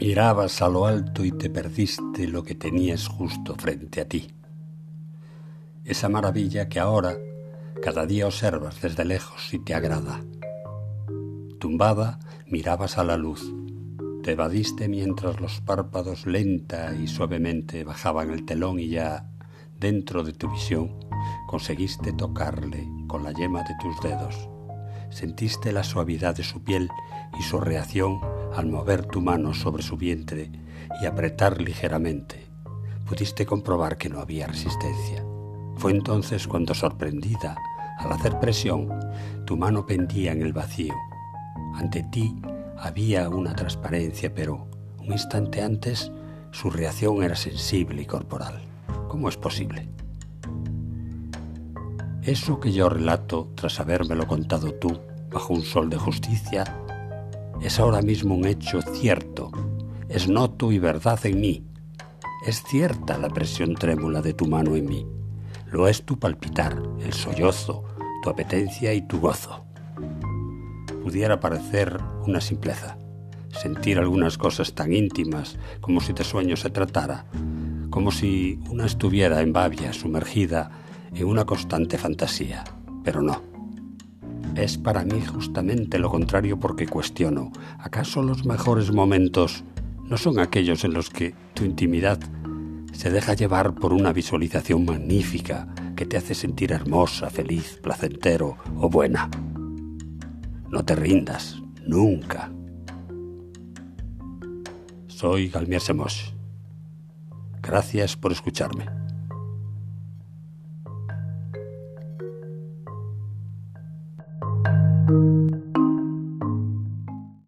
Mirabas a lo alto y te perdiste lo que tenías justo frente a ti. Esa maravilla que ahora cada día observas desde lejos y te agrada. Tumbada, mirabas a la luz. Te evadiste mientras los párpados lenta y suavemente bajaban el telón y ya, dentro de tu visión, conseguiste tocarle con la yema de tus dedos. Sentiste la suavidad de su piel y su reacción al mover tu mano sobre su vientre y apretar ligeramente. Pudiste comprobar que no había resistencia. Fue entonces cuando, sorprendida, al hacer presión, tu mano pendía en el vacío. Ante ti había una transparencia, pero un instante antes su reacción era sensible y corporal. ¿Cómo es posible? Eso que yo relato tras habérmelo contado tú bajo un sol de justicia es ahora mismo un hecho cierto, es noto y verdad en mí. Es cierta la presión trémula de tu mano en mí. Lo es tu palpitar, el sollozo, tu apetencia y tu gozo. Pudiera parecer una simpleza, sentir algunas cosas tan íntimas como si de sueño se tratara, como si una estuviera en babia sumergida en una constante fantasía, pero no. Es para mí justamente lo contrario porque cuestiono, ¿acaso los mejores momentos no son aquellos en los que tu intimidad se deja llevar por una visualización magnífica que te hace sentir hermosa, feliz, placentero o buena? No te rindas, nunca. Soy Galmier Semos. Gracias por escucharme.